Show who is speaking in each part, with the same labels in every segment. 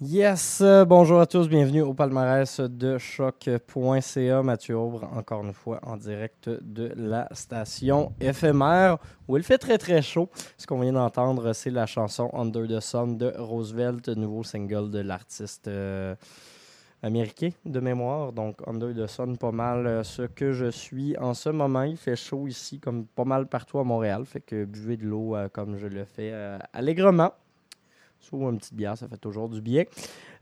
Speaker 1: Yes, euh, bonjour à tous, bienvenue au palmarès de choc.ca. Mathieu Aubre, encore une fois en direct de la station éphémère où il fait très très chaud. Ce qu'on vient d'entendre, c'est la chanson Under the Sun de Roosevelt, nouveau single de l'artiste euh, américain de mémoire. Donc Under the Sun, pas mal euh, ce que je suis en ce moment. Il fait chaud ici, comme pas mal partout à Montréal. Fait que buvez de l'eau comme je le fais allègrement. Soit une petite bière, ça fait toujours du bien.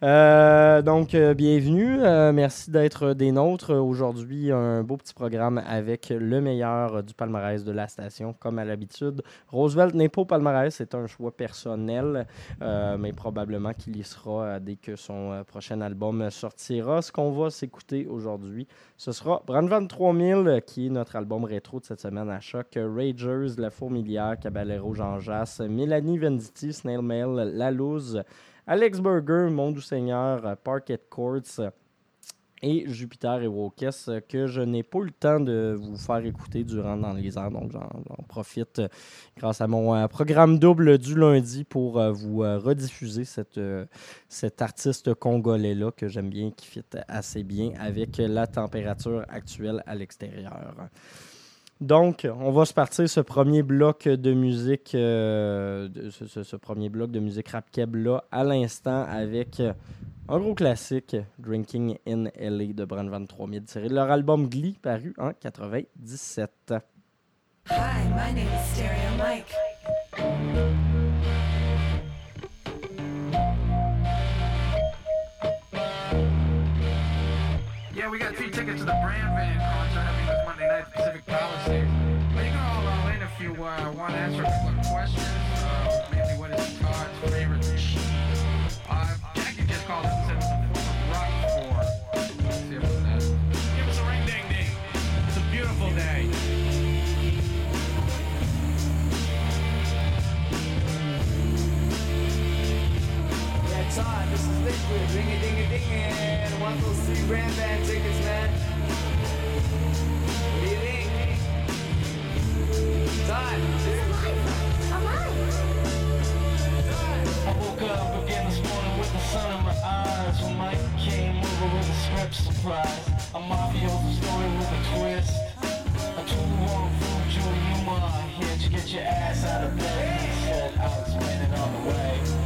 Speaker 1: Euh, donc, euh, bienvenue. Euh, merci d'être des nôtres. Aujourd'hui, un beau petit programme avec le meilleur du palmarès de la station, comme à l'habitude. Roosevelt n'est pas au palmarès, c'est un choix personnel, mais probablement qu'il y sera dès que son prochain album sortira. Ce qu'on va s'écouter aujourd'hui, ce sera Brandvan 3000, euh, qui est notre album rétro de cette semaine à choc. Ragers, La Fourmilière, Caballero Jean Jass, Mélanie Venditti, Snail Mail, La Louse, Alex Burger, Mon Doux Seigneur, euh, Parket Courts euh, et Jupiter et Wokes euh, que je n'ai pas eu le temps de vous faire écouter durant dans les heures. Donc, j'en profite grâce à mon programme double du lundi pour vous rediffuser cet artiste congolais-là que j'aime bien, qui fit assez bien avec la température actuelle à l'extérieur. Donc, on va se partir ce premier bloc de musique, euh, ce, premier bloc de musique rap keb là à l'instant avec un gros classique, Drinking in LA de Brand 3000, tiré de leur album Glee paru en 97.
Speaker 2: Hi, my name is Stereo Mike.
Speaker 3: Yeah, we got three tickets to the Brand Van concert this Monday night at Pacific Palisades. But you can all uh, in if you uh, want to answer a couple of questions. Uh, maybe what is Todd's favorite machine? Uh, Jackie just called in
Speaker 4: is Ring a ding a ding and one those three Grand Band tickets, man. What do you think? Todd,
Speaker 5: I woke up again this morning with the sun in my eyes When Mike came over with a script surprise A mafioso story with a twist A true wrong food, Julie Newmar Here to get your ass out of bed He said I'll explain it on the way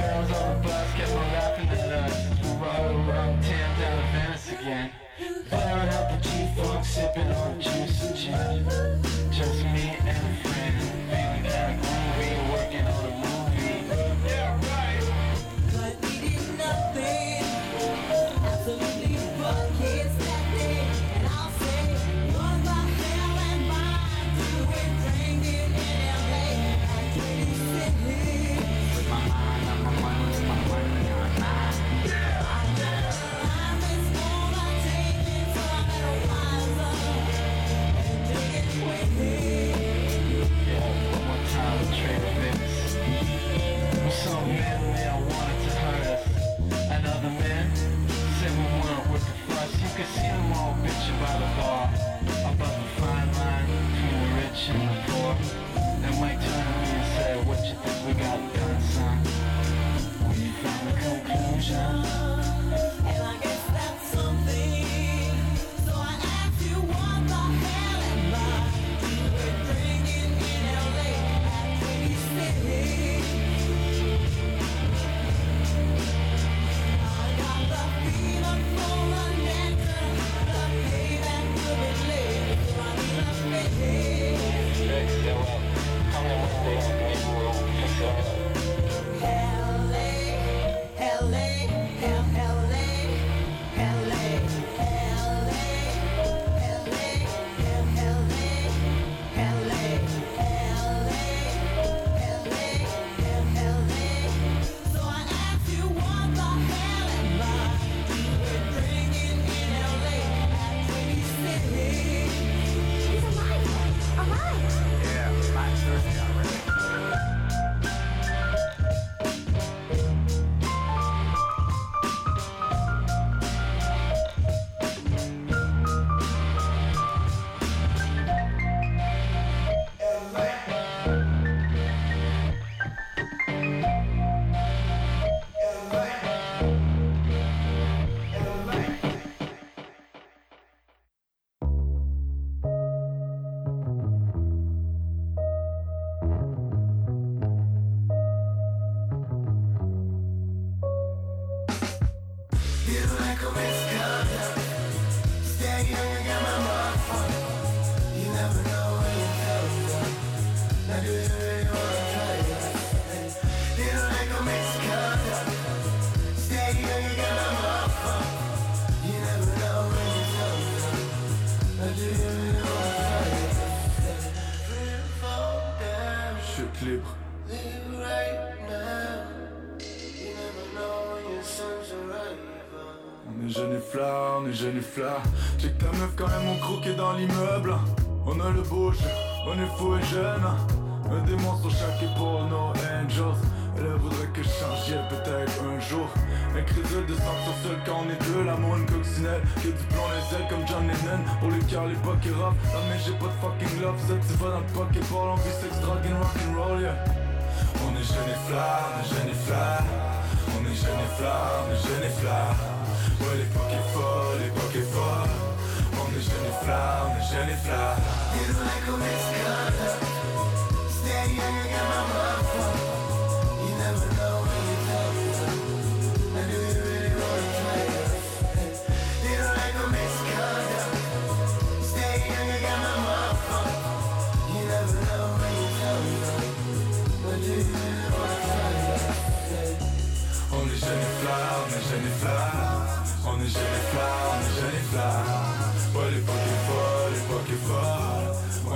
Speaker 5: girls on the bus kept on laughing at. We rode around town down to Venice again. Blaring out the G-Funk, sipping on juice and gin. Just me and a friend, feeling kinda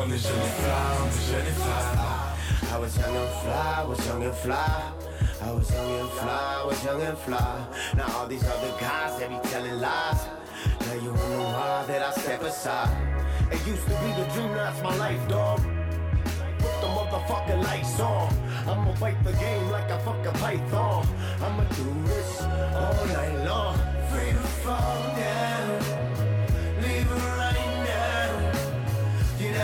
Speaker 6: et flat, on est jeune et flat.
Speaker 7: I was young and fly, I was young and fly. I was young and fly, was young and fly. Now all these other guys, they be telling lies. Now you wonder why that I step aside. It used to be the dream, now it's my life, dog. Put the motherfucking lights on. I'ma fight the game like a fucking python. I'ma do this all night long. Free to fall down.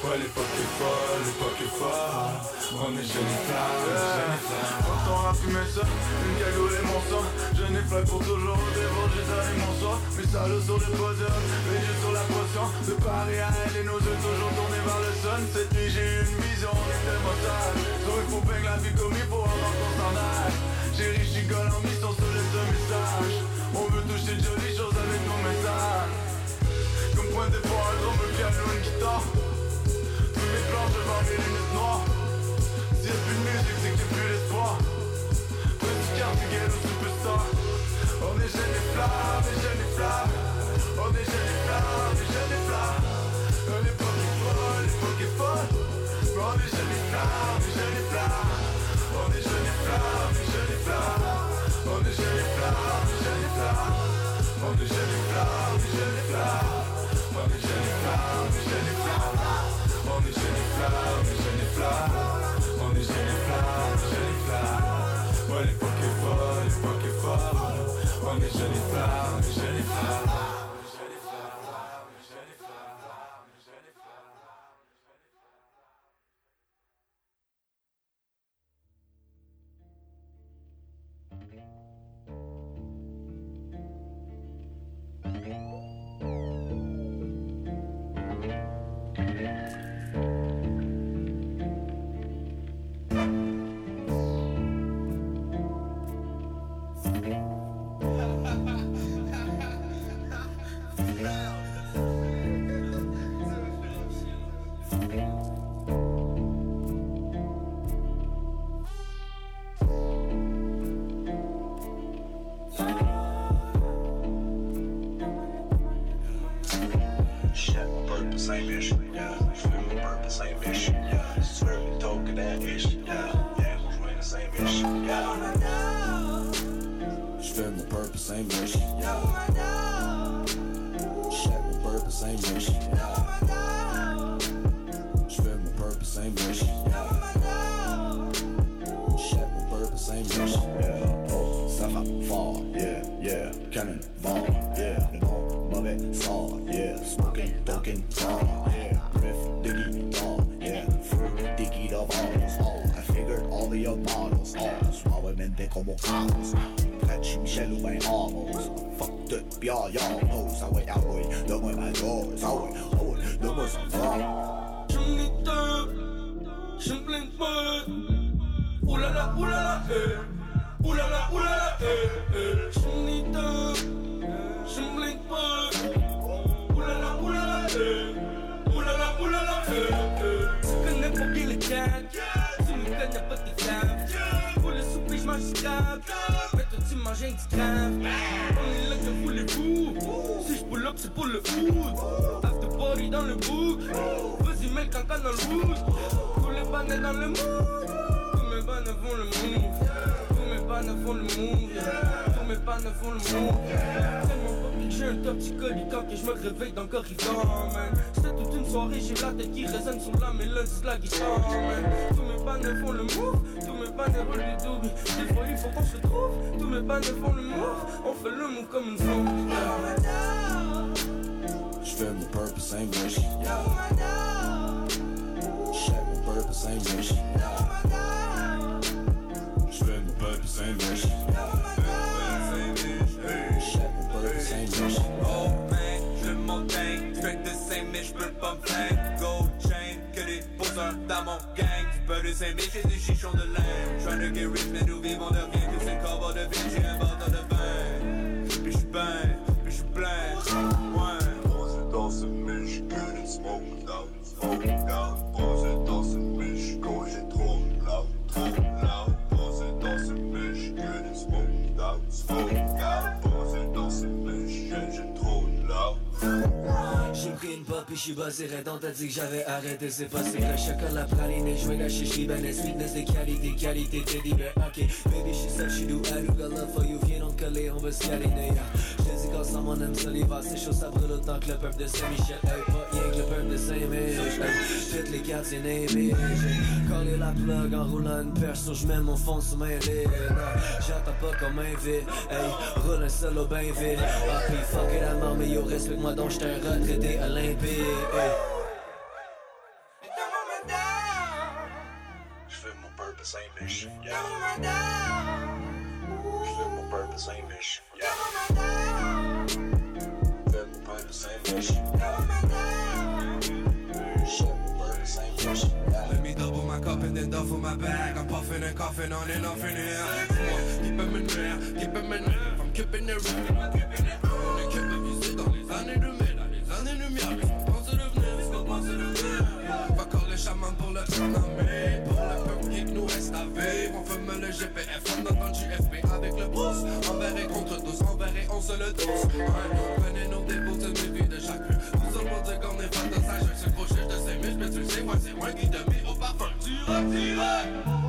Speaker 6: Ouais, l'époque est folle, l'époque est folle. On est et et flat. Quand on a fumé ça, une cagoule et mon sang. Et flat pour toujours dévot, j'ai salé mon soir. Mes salauds sur le podium, les yeux sur la potion. De Paris à elle et nos yeux toujours tournés vers le sun. Cette nuit j'ai une vision, on était mortal. Sur une poupée, la vie comme il faut avant qu'on s'en aille. J'ai riche, en mission sur les deux messages. On veut toucher de jolies choses avec nos messages. Comme point de départ, un drum, un piano, une guitare. Tous mes plans, mes lunettes noires. S'il y a plus de musique, c'est que plus l'espoir. Petit carte, ghetto, superstar. On est jeunes et flat, on est jeunes et. On est jeunes et flat, on est jeunes et flat. L'époque est folle, l'époque est on est jeunes et flat, on est jeunes et. On est jeunes et flat, on est jeunes et. On est jeunes et jeunes et flat. On est
Speaker 8: fuck de bien, y'all, pose, ah ouais, ah ouais, donne-moi ma dose, ah ouais, ah ouais, donne-moi son fort.
Speaker 9: Je me plains pas. Oulala, oulala, eh. Oulala, oulala, eh, eh. Je me Je me plains pas. Oulala, oulala, eh. Oulala, oulala, eh, eh. Tu connais pas bien le cadre. Tu me connais pas tes tables. Pour le souper, je mange du table. Mais toi, tu manges un petit crave. On est là, que voulez-vous? Si je pull up, c'est pour le hood. After party dans le book. Vas-y, mets le caca dans le wood. Tous les dans le mood. Tous mes bannets font le move. Tous mes bannets font le move. Tous mes bannets font le move. J'ai un top petit quand que je me réveille dans le corridor, man. C'était toute une soirée, j'ai la tête qui résonne sur la mélodie de la guitare, man. Tous mes bannets font le move. Mes bannets roulent les doubles. Des fois, il faut qu'on se retrouve. Tous mes bannets font le move. On fait le move comme une femme.
Speaker 8: J'fais mon purpose. Check mon purpose, ain't wish. J'fais mon purpose, wish. Check mon purpose, ain't wish.
Speaker 10: Oh man, je montagne, fais de 5000, je peux pas me plaindre. Gold chain, que des poseurs dans mon gang. Du peu de 5000, j'ai des chichons de laine. Tryna get rich, mais nous vivons de rien. Que c'est cover de ville, j'ai un bordel de vin. Puis j'suis ben, puis j'suis plein. Ouais.
Speaker 11: Pose dans ce miche, que des smoke out, smoke out. Pose dans ce miche, quand j'ai trop loud, trop loud. Pose dans ce miche, que des smoke out, smoke out. J'ai
Speaker 4: pris une pop et j'suis basé Redon t'as dit que j'avais arrêté. C'est pas c'est le chocolat praline joué la chichi. Ben sweetness des qualités qualité teddy bear. Ok. Baby she said she do I do got love for you. Viens donc coller on va se câliner J'te ça mon aime ça l'hiver c'est chaud ça brûle autant que le peuple de Saint-Michel. Hey pas rien que le peuple de Saint-Mich hey toutes les quartiers navy j'ai collé la plug en roulant une perche sur j'mets mon fond sur mes lits j'attends pas un vide hey roule un solo ben vite. Ah puis fuck it à mort mais yo respecte-moi donc j't'ai un retraité olympique. Hey.
Speaker 9: On and off. I'm keeping it est de dans les années 2000, dans les années lumière. Mais faut penser devenir, faut penser devenir. Va coller chaman pour le. Pour le qui nous reste. On fume le GPF, on entend le JFP avec le pouce. Envers et contre tous, envers et on se le tous. Déposer mes vies de chaque rue. Vous allez me dire qu'on est sa. C'est gros chiche de 5000, mais tu le sais, moi c'est moi qui te mets au parfum. Direct, direct.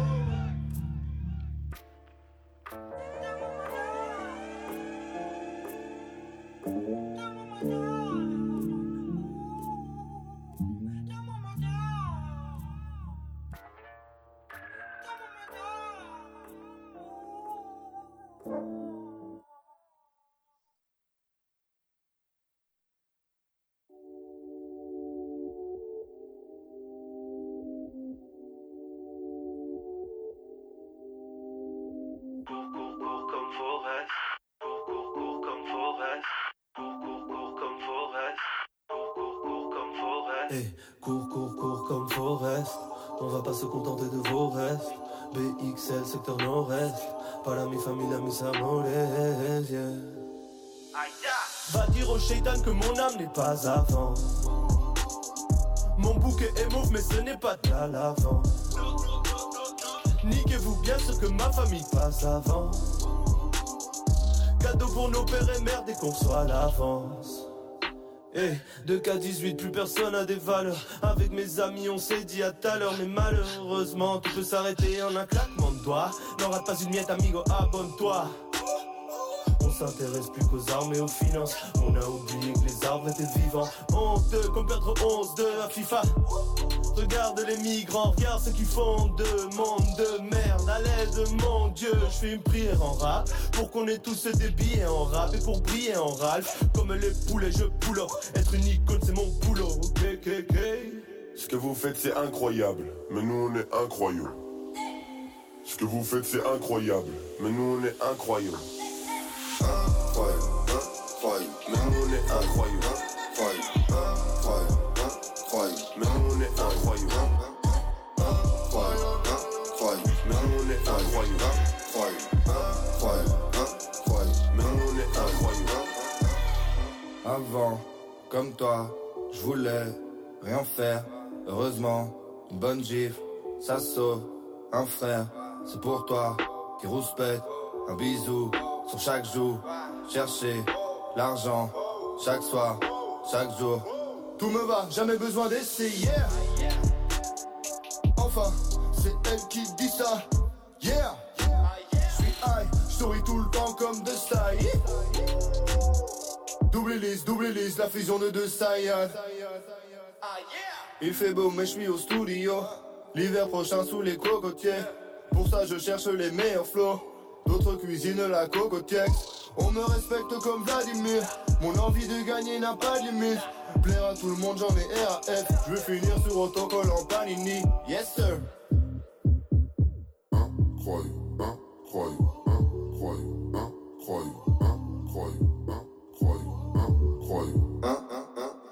Speaker 12: Hey, cours, cours, cours comme Forest. On va pas se contenter de vos restes. BXL, secteur nord-est. Para mi familia, mis amores, yeah. Va dire au shaitan que mon âme n'est pas avant. Mon bouquet est mauve, mais ce n'est pas de la lavande. Niquez-vous bien ce que ma famille passe avant. Cadeau pour nos pères et mères dès qu'on soit à l'avance. Eh, 2K18, plus personne a des valeurs. Avec mes amis, on s'est dit à tout à l'heure, mais malheureusement, tout peut s'arrêter en un claquement de doigts. Rate pas une miette, amigo, abonne-toi. S'intéresse plus qu'aux armes et aux finances. On a oublié que les arbres étaient vivants. Honteux comme perdre 11 de à FIFA. Regarde les migrants, regarde ce qu'ils font de monde de merde. À l'aide, mon Dieu, je fais une prière en rap. Pour qu'on ait tous des billets en rap et pour briller en Ralph. Comme les poulets, je pull. Être une icône, c'est mon boulot. Ok.
Speaker 11: Ce que vous faites c'est incroyable, mais nous on est incroyable. Ce que vous faites c'est incroyable, mais nous on est incroyable.
Speaker 13: Avant, comme toi, je voulais rien faire. Heureusement, une bonne gifle, ça sauve un frère. C'est pour toi qui rouspète, un bisou sur chaque joue. Chercher l'argent chaque soir, chaque jour.
Speaker 12: Tout me va, jamais besoin d'essayer. Enfin, c'est elle qui dit ça. Yeah. Je suis high, souris tout le temps comme de style. Double lisse, double lisse, la fusion de deux Saiyans. Il fait beau, mais je suis au studio. L'hiver prochain sous les cocotiers. Pour ça, je cherche les meilleurs flots. D'autres cuisinent la cocotière. On me respecte comme Vladimir. Mon envie de gagner n'a pas de limite. Plaire à tout le monde, j'en ai RAF. Je veux finir sur autocolle en panini. Yes, sir.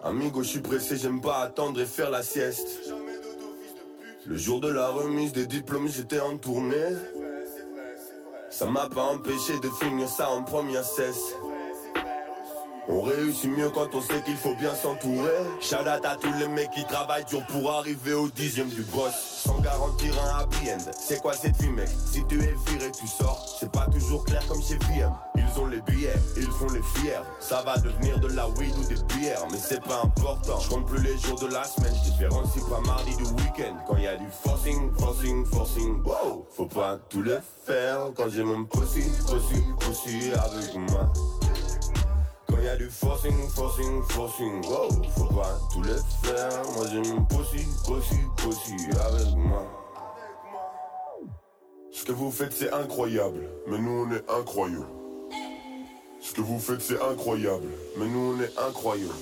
Speaker 11: Amigo, je suis pressé, j'aime pas attendre et faire la sieste. Le jour de la remise des diplômes, j'étais en tournée. Ça m'a pas empêché de finir ça en première cesse. On réussit mieux quand on sait qu'il faut bien s'entourer. Out à tous les mecs qui travaillent dur pour arriver au dixième du boss. Sans garantir un happy end. C'est quoi cette vie, mec? Si tu es viré, tu sors. C'est pas toujours clair comme chez VM. Ils ont les billets, ils font les fiers. Ça va devenir de la weed ou des bières, mais c'est pas important. Je compte plus les jours de la semaine. Je différencie pas mardi du week-end. Quand y a du forcing, forcing, forcing. Wow, faut pas tout le faire. Quand j'ai mon pussy, pussy, pussy avec moi. Y a du forcing, forcing, forcing, wow, faut pas tout le faire. Moi j'ai mon pussy, pussy, pussy avec moi. Ce que vous faites c'est incroyable, mais nous on est incroyable. Ce que vous faites c'est incroyable, mais nous on est incroyable.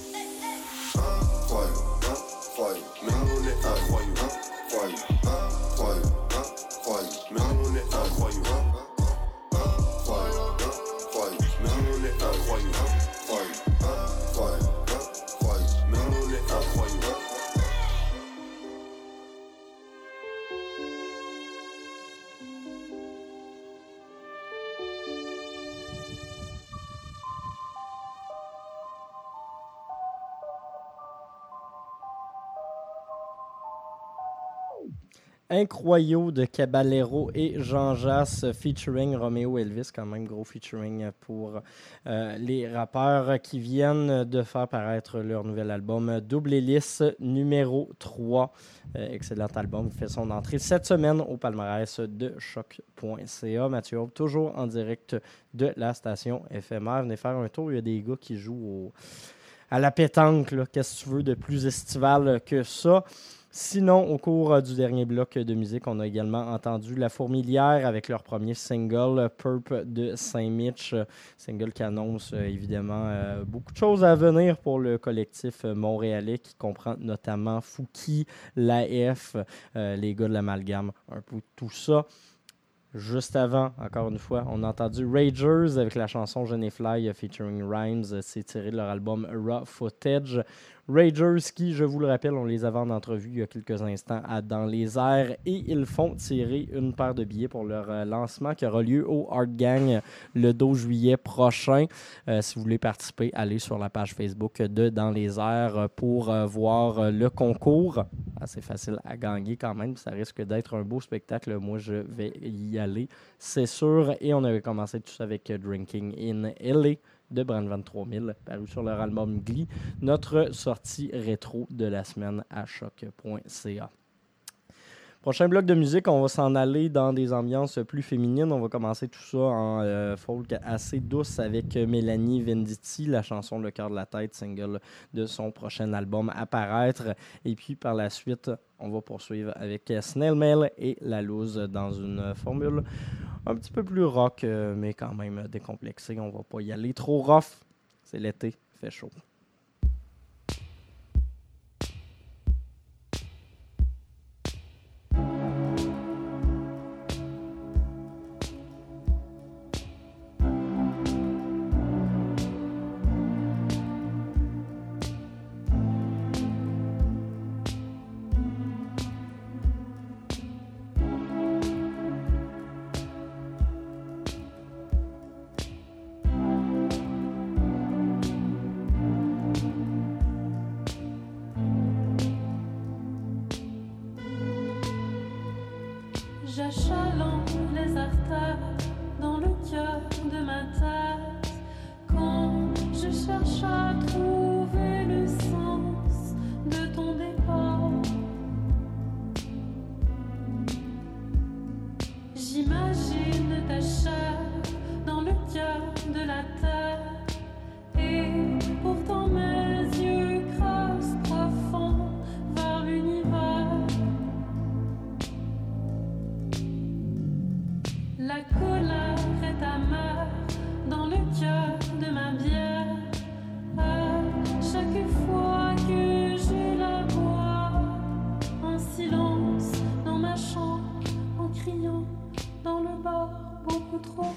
Speaker 11: Incroyable, incroyable, mais nous on est incroyable. Incroyable, incroyable, incroyable, mais nous on est. Incroyable,
Speaker 1: Incroyaux de Caballero et Jean Jass featuring Romeo Elvis, quand même gros featuring pour euh, les rappeurs qui viennent de faire paraître leur nouvel album Double Hélice numéro 3. Euh, excellent album qui fait son entrée cette semaine au palmarès de choc.ca. Mathieu toujours en direct de la station éphémère. Venez faire un tour, il y a des gars qui jouent au- à la pétanque. Qu'est-ce que tu veux de plus estival que ça? Sinon, au cours euh, du dernier bloc de musique, on a également entendu La Fourmilière avec leur premier single, Purp de Saint-Mitch. Single qui annonce euh, évidemment euh, beaucoup de choses à venir pour le collectif montréalais qui comprend notamment Fouki, l'AF, euh, les gars de l'amalgame, un peu tout ça. Juste avant, encore une fois, on a entendu Ragers avec la chanson Fly featuring Rhymes. C'est tiré de leur album Raw Footage. Ragers qui, je vous le rappelle, on les avait en entrevue il y a quelques instants à Dans les airs et ils font tirer une paire de billets pour leur euh, lancement qui aura lieu au Art Gang le 12 juillet prochain. Euh, si vous voulez participer, allez sur la page Facebook de Dans les airs pour euh, voir euh, le concours. C'est facile à gagner quand même. Ça risque d'être un beau spectacle. Moi, je vais y aller, c'est sûr. Et on avait commencé tout ça avec euh, Drinking in LA de Brand 3000, paru sur leur album Glee, notre sortie rétro de la semaine à choc.ca. Prochain bloc de musique, on va s'en aller dans des ambiances plus féminines. On va commencer tout ça en euh, folk assez douce avec Mélanie Venditti, la chanson Le cœur de la tête, single de son prochain album à paraître. Et puis par la suite, on va poursuivre avec Snail Mail et La Loose dans une formule un petit peu plus rock, euh, mais quand même décomplexée. On va pas y aller trop rough. C'est l'été, fait chaud.
Speaker 14: Trop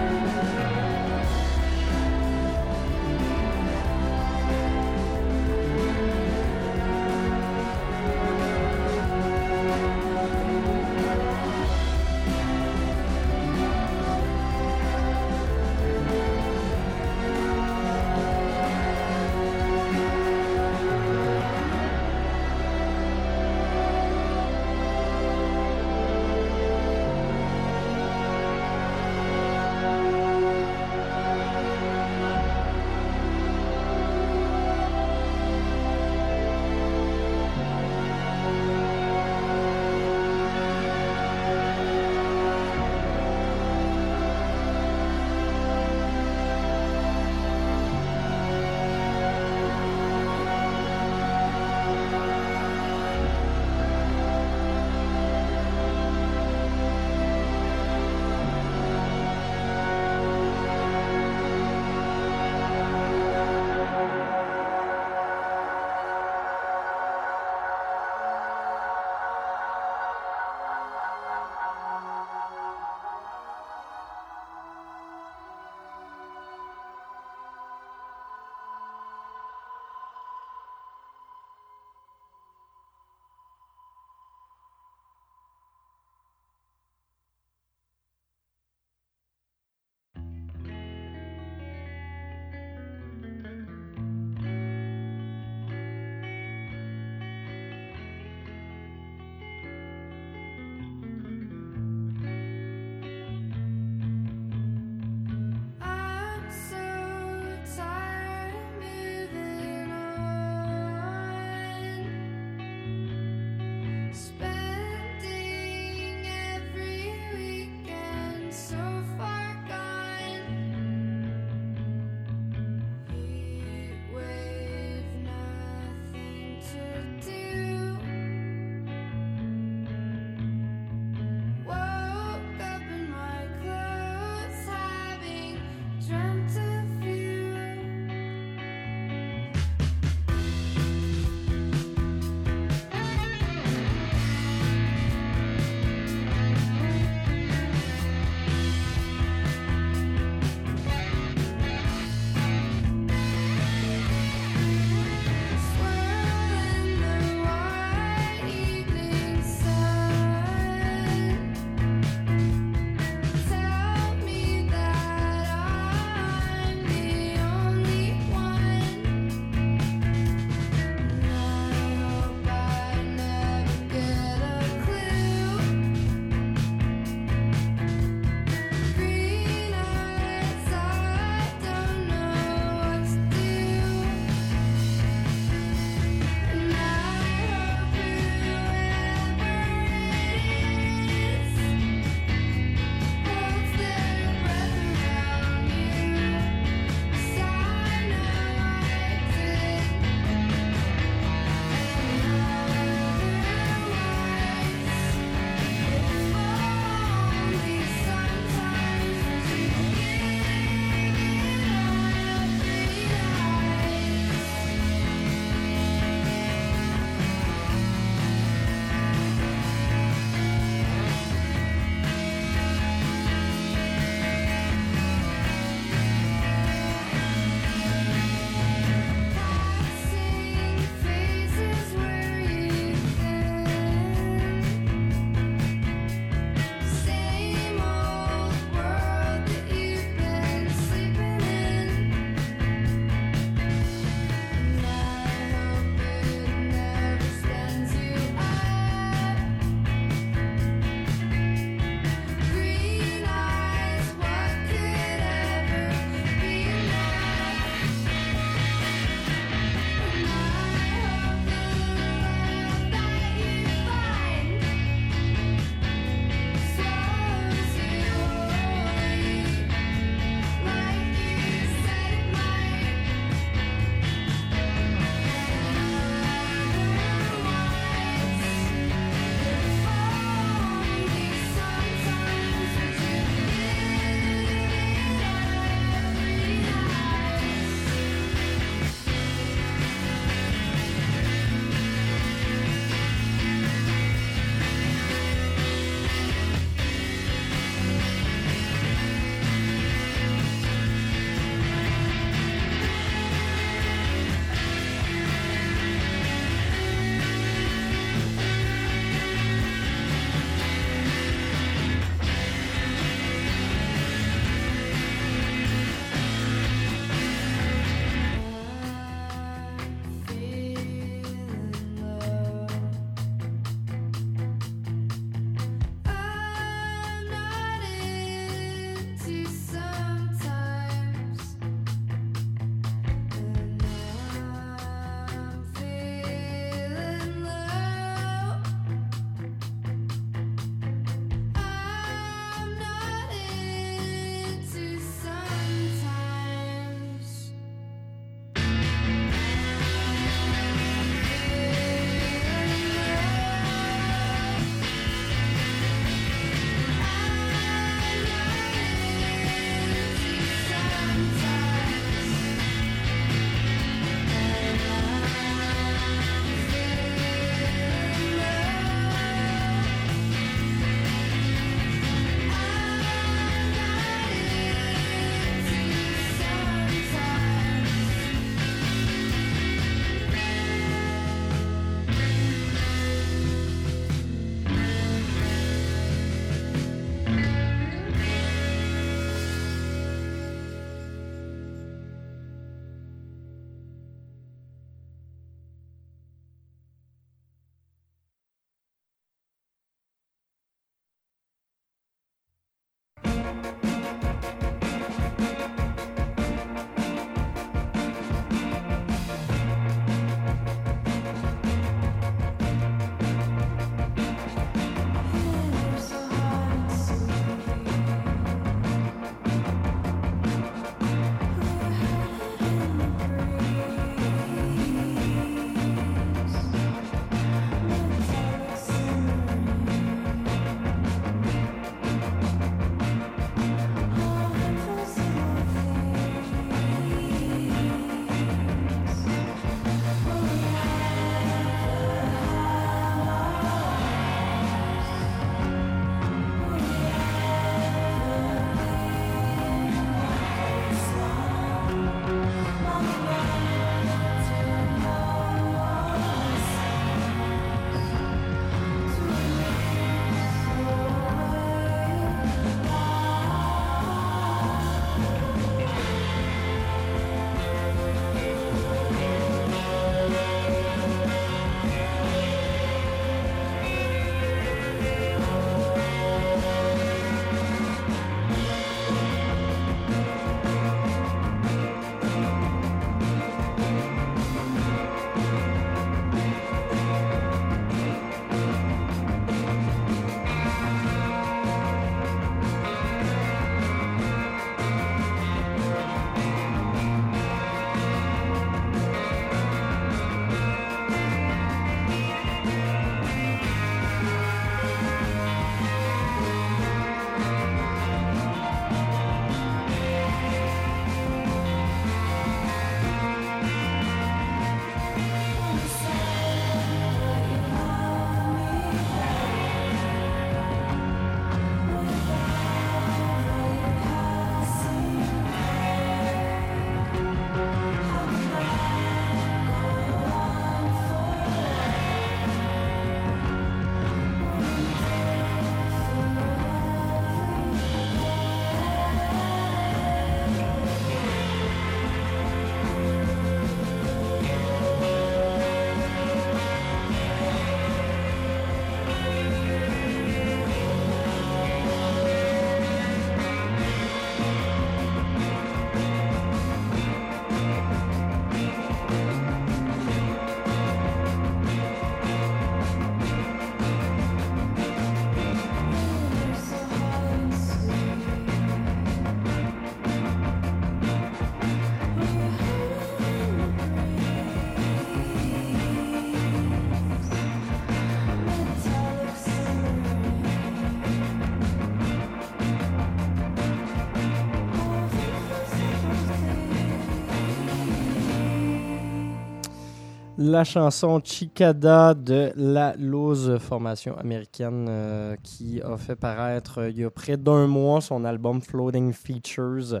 Speaker 14: la
Speaker 1: chanson Chicada de la Loose, formation américaine euh, qui a fait paraître euh, il y a près d'un mois son album Floating Features.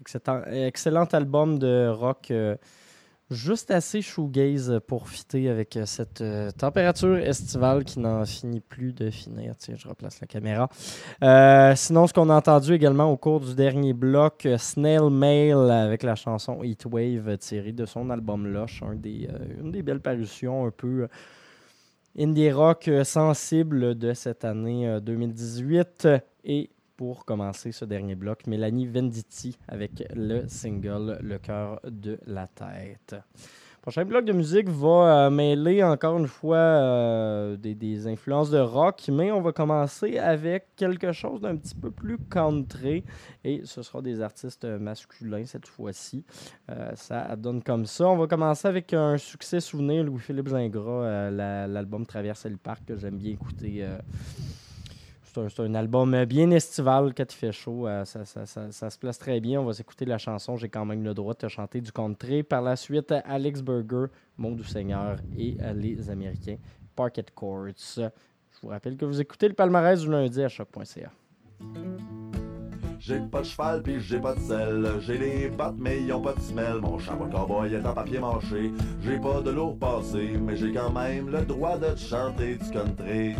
Speaker 1: Excellent, excellent album de rock euh, juste assez shoegaze pour fitter avec euh, cette euh, température estivale qui n'en finit plus de finir. Tiens, je replace la caméra. Euh, sinon, ce qu'on a entendu également au cours du dernier bloc, Snail Mail avec la chanson Heatwave tirée de son album Lush, des, une des belles parutions un peu indie rock sensible de cette année euh, 2018. Et pour commencer ce dernier bloc, Mélanie Venditti avec le single Le cœur de la tête. Prochain bloc de musique va euh, mêler encore une fois euh, des, influences de rock, mais on va commencer avec quelque chose d'un petit peu plus country et ce sera des artistes masculins cette fois-ci. Euh, ça donne comme ça. On va commencer avec un succès souvenir, Louis-Philippe Gingras, la- l'album Traverser le parc que j'aime bien écouter. C'est un, album bien estival quand il fait chaud. euh, ça, se place très bien. On va s'écouter la chanson. J'ai quand même le droit de te chanter du country. Par la suite, Alex Burger, Mon Doux Seigneur et euh, les Américains, Parket Courts. Je vous rappelle que vous écoutez le palmarès du lundi à choc.ca.
Speaker 15: J'ai pas de cheval pis j'ai pas de sel. J'ai des pattes mais ils ont pas de semelle. Mon chapeau de cowboy est en papier mâché. J'ai pas de lourd passé, mais j'ai quand même le droit de te chanter du country.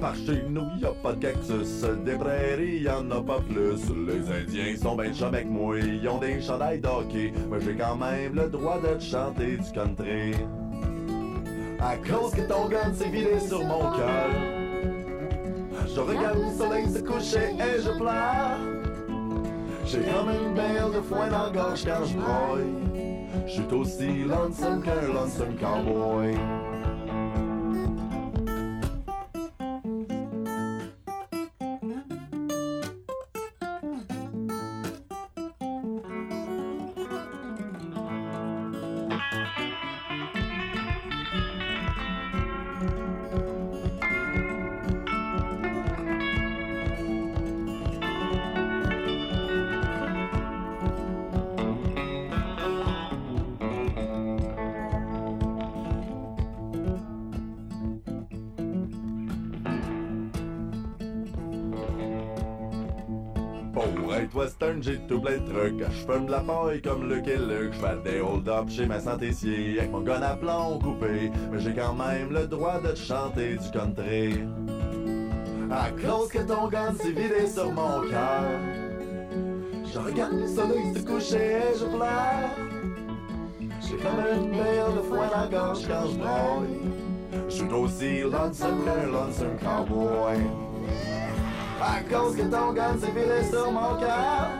Speaker 15: Par chez nous, y a pas de cactus, des prairies, y en a pas plus. Les Indiens sont ben chum avec moi, ils ont des chandails d'hockey, mais j'ai quand même le droit de te chanter du country. À cause que ton gun s'est vidé sur mon cœur. Je regarde le soleil se coucher et je pleure. J'ai comme une belle de foin dans la gorge quand je broille. Je suis aussi lonesome qu'un lonesome cowboy. J'ai tout plein de trucs. Je fume de la paille comme le Luke. Je fais des hold-up chez ma santécier avec mon gun à plomb coupé. Mais j'ai quand même le droit de te chanter du country. À cause que ton gun s'est vidé sur mon cœur. Je regarde le soleil se coucher et je pleure. J'ai comme une belle de dans la gorge quand je broille. Je suis aussi lonesome qu'un lonesome cowboy. À cause que ton gun s'est vidé sur mon cœur.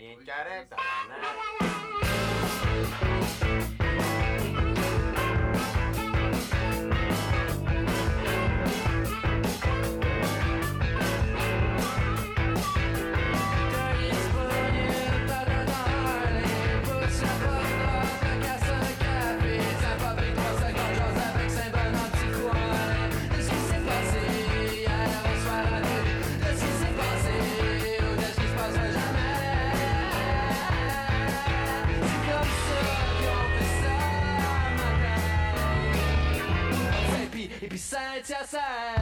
Speaker 16: esti, jamais rien de correct, tabarnak.
Speaker 9: Et puis Saint-Hyacinthe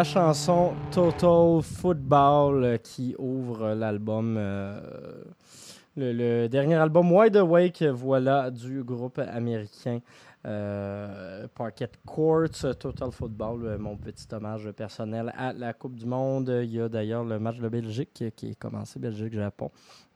Speaker 9: La
Speaker 1: chanson Total Football euh, qui ouvre l'album, euh, le, dernier album Wide Awake, voilà, du groupe américain euh, Parquet Courts, Total Football, euh, mon petit hommage personnel à la Coupe du Monde. Il y a d'ailleurs le match de Belgique qui est commencé, Belgique-Japon.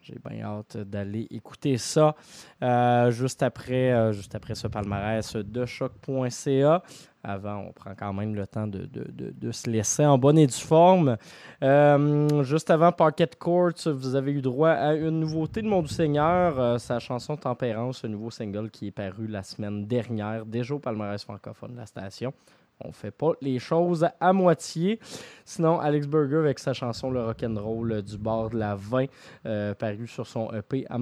Speaker 1: J'ai bien hâte d'aller écouter ça euh, juste, après, euh, juste après ce palmarès de choc.ca. Avant, on prend quand même le temps de, se laisser en bonne et due forme. Euh, juste avant Parquet Courts, vous avez eu droit à une nouveauté de Mon du Seigneur, sa chanson Tempérance, un nouveau single qui est paru la semaine dernière, déjà au palmarès francophone de la station. On fait pas les choses à moitié. Sinon, Alex Burger avec sa chanson Le Rock'n'Roll du bord de la 20, euh, paru sur son EP à.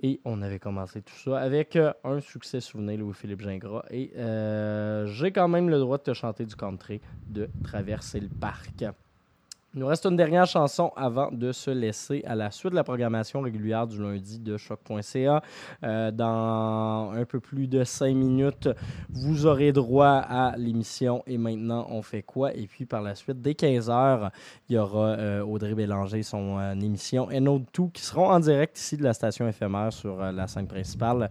Speaker 1: Et on avait commencé tout ça avec euh, un succès souvenir, Louis-Philippe Gingras. Et euh, j'ai quand même le droit de te chanter du country, de traverser le parc. Il nous reste une dernière chanson avant de se laisser à la suite de la programmation régulière du lundi de choc.ca. Euh, dans un peu plus de cinq minutes, vous aurez droit à l'émission Et maintenant, on fait quoi? Et puis par la suite, dès 15h, il y aura euh, Audrey Bélanger, son euh, émission NO2 qui seront en direct ici de la station éphémère sur la scène principale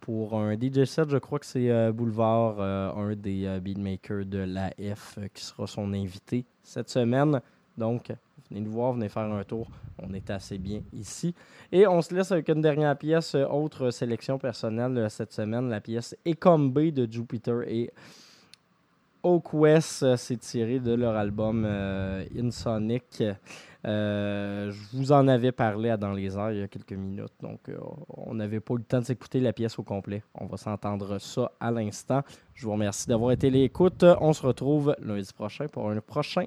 Speaker 1: pour un DJ set. Je crois que c'est Boulevard, un des beatmakers de la F qui sera son invité cette semaine. Donc, venez nous voir, venez faire un tour. On est assez bien ici. Et on se laisse avec une dernière pièce, autre sélection personnelle cette semaine, la pièce Ecombé de Jupiter et Oak West. C'est tiré de leur album euh, Insonic. Euh, je vous en avais parlé Dans les airs il y a quelques minutes, donc euh, on n'avait pas eu le temps de s'écouter la pièce au complet. On va s'entendre ça à l'instant. Je vous remercie d'avoir été l'écoute. On se retrouve lundi prochain pour un prochain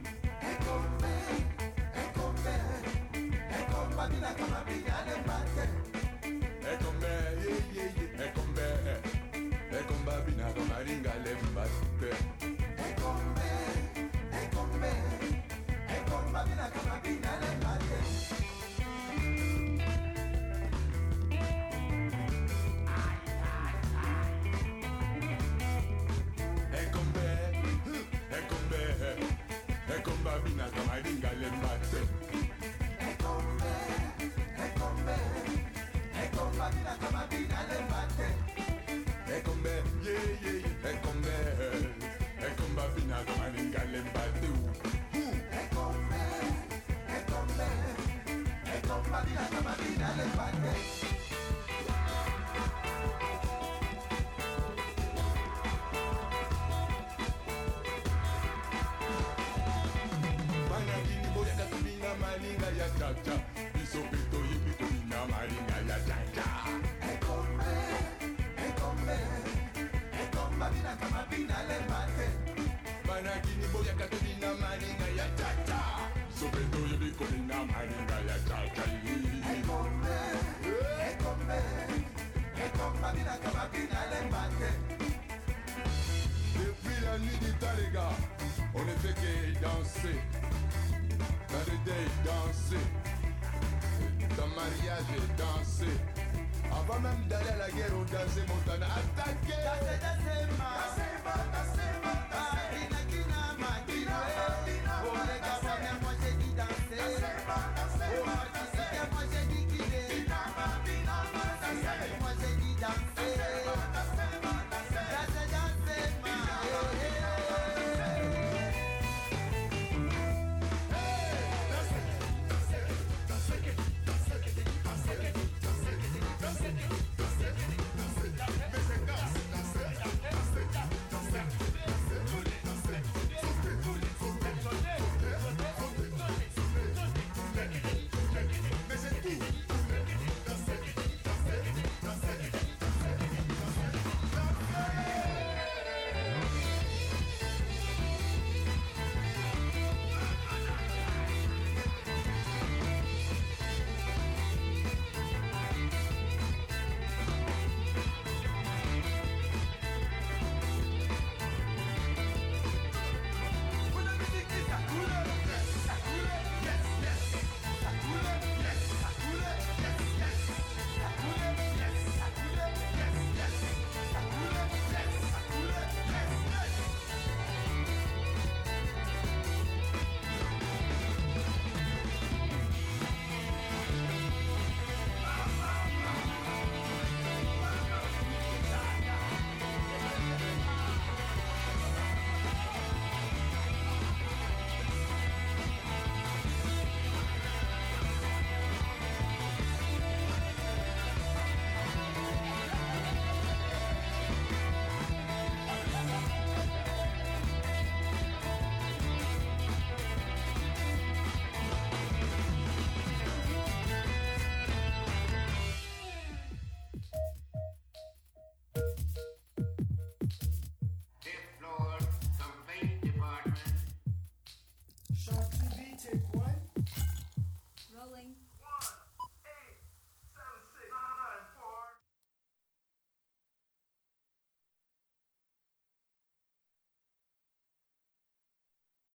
Speaker 6: Mariage, danser. Avant même d'aller à la guerre, on dansait Montana. Attaquer!